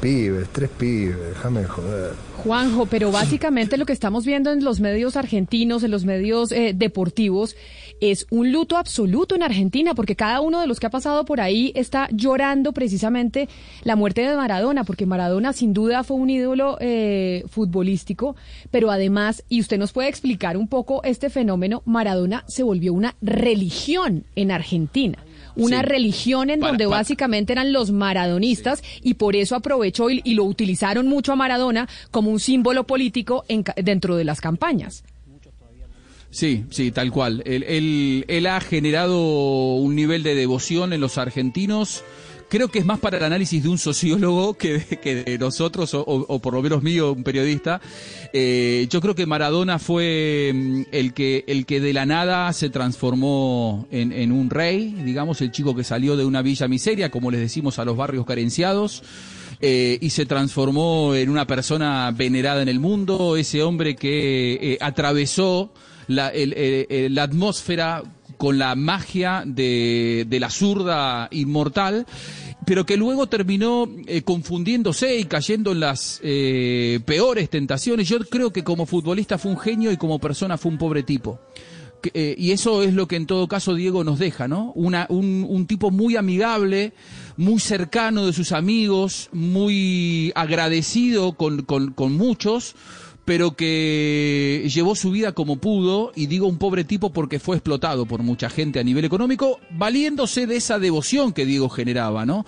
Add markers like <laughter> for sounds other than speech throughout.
Pibes, tres pibes, déjame joder. Juanjo, pero <clears throat> básicamente lo que estamos viendo en los medios argentinos, en los medios eh, deportivos, es un luto absoluto en Argentina, porque cada uno de los que ha pasado por ahí está llorando precisamente la muerte de Maradona, porque Maradona sin duda fue un ídolo eh, futbolístico, pero además, y usted nos puede explicar un poco este fenómeno, Maradona se volvió una religión en Argentina una Sí. religión en Para- donde para- básicamente eran los maradonistas y por eso aprovechó y, y lo utilizaron mucho a Maradona como un símbolo político en dentro de las campañas. Sí, sí, tal cual. Él, él- él ha generado un nivel de devoción en los argentinos. Creo que es más para el análisis de un sociólogo que de, que de nosotros, o, o- por lo menos mío, un periodista. Eh, yo creo que Maradona fue mm, el que, el que de la nada se transformó en, en un rey, digamos, el chico que salió de una villa miseria, como les decimos a los barrios carenciados. eh, y se transformó en una persona venerada en el mundo, ese hombre que eh, atravesó la, el- el- el- la atmósfera con la magia de, de la zurda inmortal, pero que luego terminó eh, confundiéndose y cayendo en las eh, peores tentaciones. Yo creo que como futbolista fue un genio y como persona fue un pobre tipo. Eh, y eso es lo que en todo caso Diego nos deja, ¿no? Una, un, un tipo muy amigable, muy cercano de sus amigos, muy agradecido con, con, con muchos, pero que llevó su vida como pudo, y digo un pobre tipo porque fue explotado por mucha gente a nivel económico, valiéndose de esa devoción que Diego generaba, ¿no?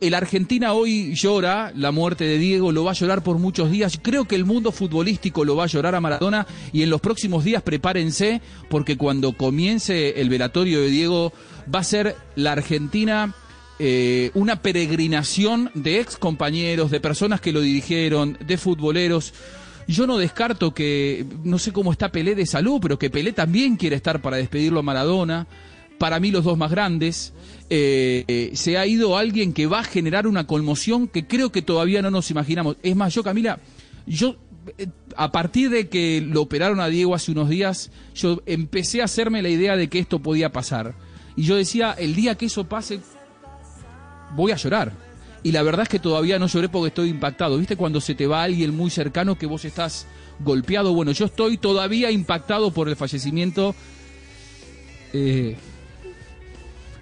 El Argentina hoy llora la muerte de Diego, lo va a llorar por muchos días, creo que el mundo futbolístico lo va a llorar a Maradona, y en los próximos días prepárense, porque cuando comience el velatorio de Diego, va a ser la Argentina eh, una peregrinación de ex compañeros, de personas que lo dirigieron, de futboleros. Yo no descarto que, no sé cómo está Pelé de salud, pero que Pelé también quiere estar para despedirlo a Maradona. Para mí los dos más grandes. Eh, eh, se ha ido alguien que va a generar una conmoción que creo que todavía no nos imaginamos. Es más, yo Camila, yo eh, a partir de que lo operaron a Diego hace unos días, yo empecé a hacerme la idea de que esto podía pasar. Y yo decía, el día que eso pase, voy a llorar. Y la verdad es que todavía no lloré porque estoy impactado. ¿Viste cuando se te va alguien muy cercano que vos estás golpeado? Bueno, yo estoy todavía impactado por el fallecimiento eh,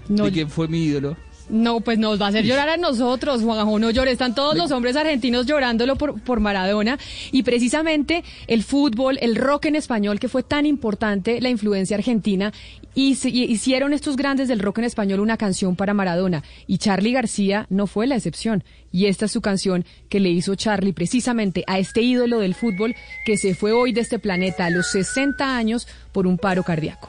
No, de quien fue mi ídolo. No, pues nos va a hacer llorar a nosotros, Juanjo, no llores. Están todos los hombres argentinos llorándolo por, por Maradona. Y precisamente el fútbol, el rock en español, que fue tan importante, la influencia argentina, y, hicieron estos grandes del rock en español una canción para Maradona. Y Charlie García no fue la excepción. Y esta es su canción que le hizo Charlie precisamente a este ídolo del fútbol que se fue hoy de este planeta a los 60 años por un paro cardíaco.